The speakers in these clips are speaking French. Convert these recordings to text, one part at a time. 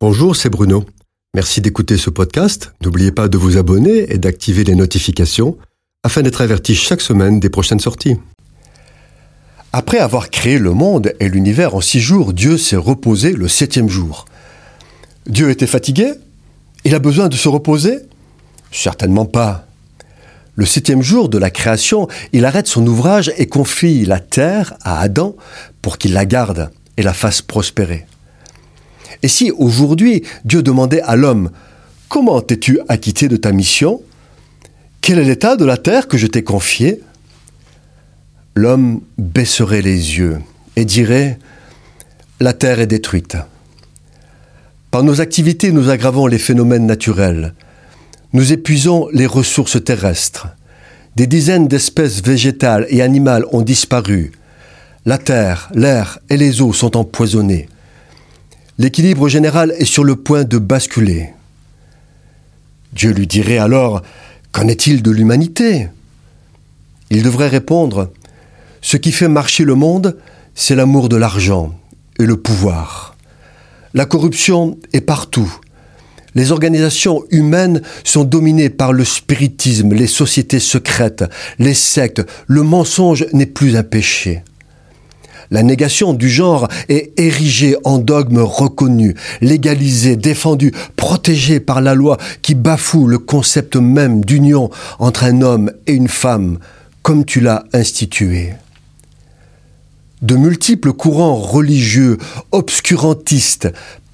Bonjour, c'est Bruno. Merci d'écouter ce podcast. N'oubliez pas de vous abonner et d'activer les notifications afin d'être averti chaque semaine des prochaines sorties. Après avoir créé le monde et l'univers en six jours, Dieu s'est reposé le septième jour. Dieu était fatigué? Il a besoin de se reposer? Certainement pas. Le septième jour de la création, il arrête son ouvrage et confie la terre à Adam pour qu'il la garde et la fasse prospérer. Et si aujourd'hui Dieu demandait à l'homme, Comment t'es-tu acquitté de ta mission? Quel est l'état de la terre que je t'ai confiée L'homme baisserait les yeux et dirait, La terre est détruite. Par nos activités, nous aggravons les phénomènes naturels. Nous épuisons les ressources terrestres. Des dizaines d'espèces végétales et animales ont disparu. La terre, l'air et les eaux sont empoisonnés l'équilibre général est sur le point de basculer. Dieu lui dirait alors, Qu'en est-il de l'humanité? Il devrait répondre, Ce qui fait marcher le monde, c'est l'amour de l'argent et le pouvoir. La corruption est partout. Les organisations humaines sont dominées par le spiritisme, les sociétés secrètes, les sectes. Le mensonge n'est plus un péché. La négation du genre est érigée en dogme reconnu, légalisé, défendu, protégé par la loi qui bafoue le concept même d'union entre un homme et une femme, comme tu l'as institué. De multiples courants religieux, obscurantistes,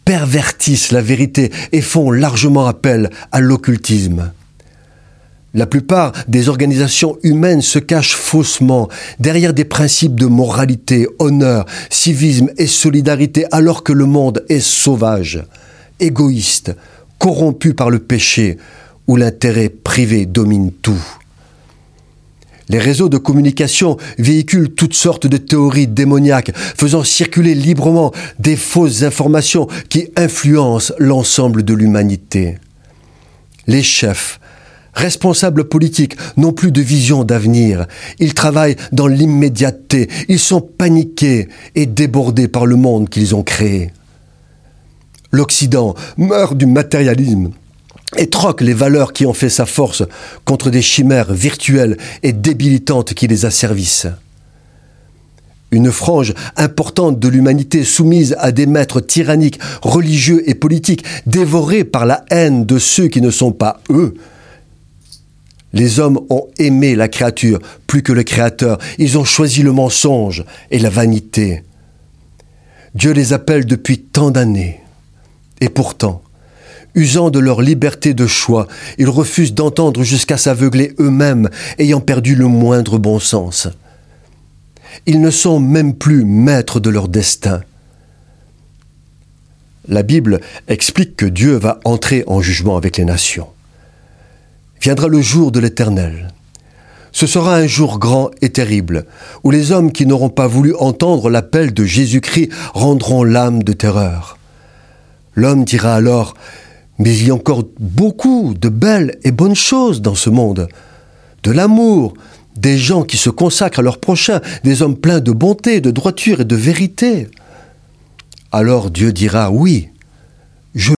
pervertissent la vérité et font largement appel à l'occultisme. La plupart des organisations humaines se cachent faussement derrière des principes de moralité, honneur, civisme et solidarité alors que le monde est sauvage, égoïste, corrompu par le péché où l'intérêt privé domine tout. Les réseaux de communication véhiculent toutes sortes de théories démoniaques, faisant circuler librement des fausses informations qui influencent l'ensemble de l'humanité. Les chefs, responsables politiques n'ont plus de vision d'avenir. Ils travaillent dans l'immédiateté. Ils sont paniqués et débordés par le monde qu'ils ont créé. L'Occident meurt du matérialisme et troque les valeurs qui ont fait sa force contre des chimères virtuelles et débilitantes qui les asservissent. Une frange importante de l'humanité soumise à des maîtres tyranniques, religieux et politiques, dévorés par la haine de ceux qui ne sont pas eux, les hommes ont aimé la créature plus que le Créateur. Ils ont choisi le mensonge et la vanité. Dieu les appelle depuis tant d'années. Et pourtant, usant de leur liberté de choix, ils refusent d'entendre jusqu'à s'aveugler eux-mêmes, ayant perdu le moindre bon sens. Ils ne sont même plus maîtres de leur destin. La Bible explique que Dieu va entrer en jugement avec les nations viendra le jour de l'Éternel. Ce sera un jour grand et terrible, où les hommes qui n'auront pas voulu entendre l'appel de Jésus-Christ rendront l'âme de terreur. L'homme dira alors, mais il y a encore beaucoup de belles et bonnes choses dans ce monde. De l'amour, des gens qui se consacrent à leur prochain, des hommes pleins de bonté, de droiture et de vérité. Alors Dieu dira, oui,